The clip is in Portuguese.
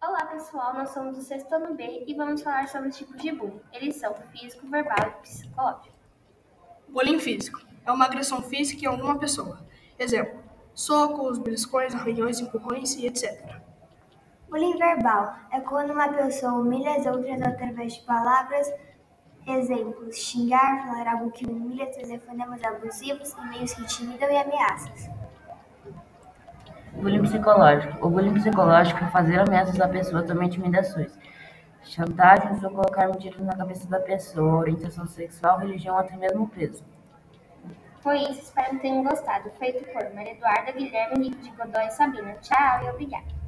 Olá pessoal, nós somos do sexto ano B e vamos falar sobre os tipos de bullying. Eles são físico, verbal e psicológico. Bullying físico é uma agressão física em alguma pessoa. Exemplo: socos, beliscões, arranhões, empurrões e etc. Bullying verbal é quando uma pessoa humilha as outras através de palavras. Exemplos: xingar, falar algo que humilha, telefonemas abusivos, e-mails que intimidam e ameaças. Bullying psicológico. O bullying psicológico é fazer ameaças à pessoa, também intimidações, chantagens ou colocar mentiras na cabeça da pessoa, orientação sexual, religião até mesmo peso. Foi isso, espero que tenham gostado. Feito por Maria Eduarda, Guilherme, Henrique de Godoy e Sabina. Tchau e obrigada.